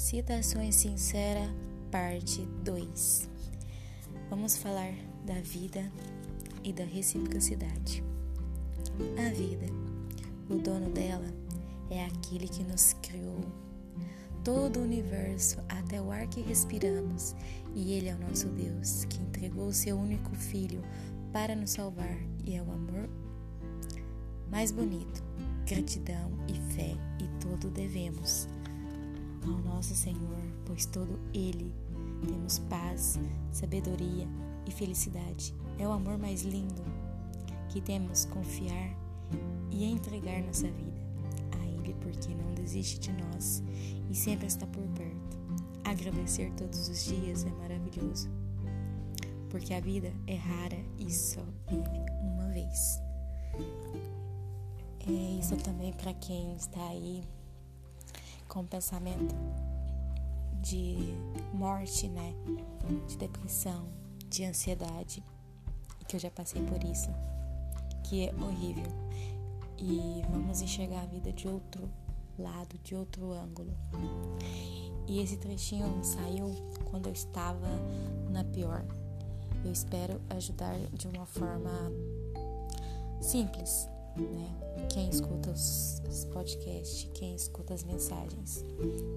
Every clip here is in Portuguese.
Citações Sincera, parte 2. Vamos falar da vida e da reciprocidade. A vida, o dono dela, é aquele que nos criou. Todo o universo, até o ar que respiramos, e Ele é o nosso Deus, que entregou o seu único Filho para nos salvar, e é o amor mais bonito, gratidão e fé, e todo devemos ao nosso Senhor, pois todo Ele temos paz, sabedoria e felicidade. É o amor mais lindo que temos confiar e entregar nossa vida a Ele, porque não desiste de nós e sempre está por perto. Agradecer todos os dias é maravilhoso, porque a vida é rara e só vive uma vez. É isso também para quem está aí com pensamento de morte, né? De depressão, de ansiedade, que eu já passei por isso, que é horrível. E vamos enxergar a vida de outro lado, de outro ângulo. E esse trechinho saiu quando eu estava na pior. Eu espero ajudar de uma forma simples, né? Quem escuta os, os podcasts, quem escuta as mensagens.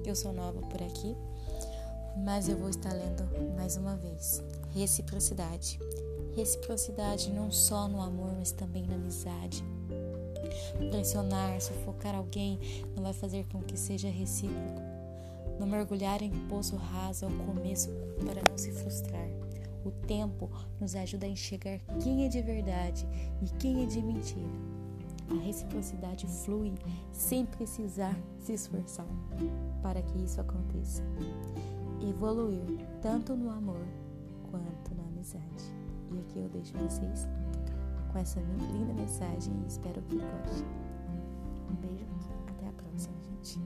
Eu sou nova por aqui, mas eu vou estar lendo mais uma vez. Reciprocidade. Reciprocidade não só no amor, mas também na amizade. Pressionar, sufocar alguém não vai fazer com que seja recíproco. Não mergulhar em poço raso ao começo para não se frustrar. O tempo nos ajuda a enxergar quem é de verdade e quem é de mentira. A reciprocidade flui sem precisar se esforçar para que isso aconteça. Evoluir tanto no amor quanto na amizade. E aqui eu deixo vocês com essa linda mensagem e espero que gostem. Um beijo, até a próxima, gente.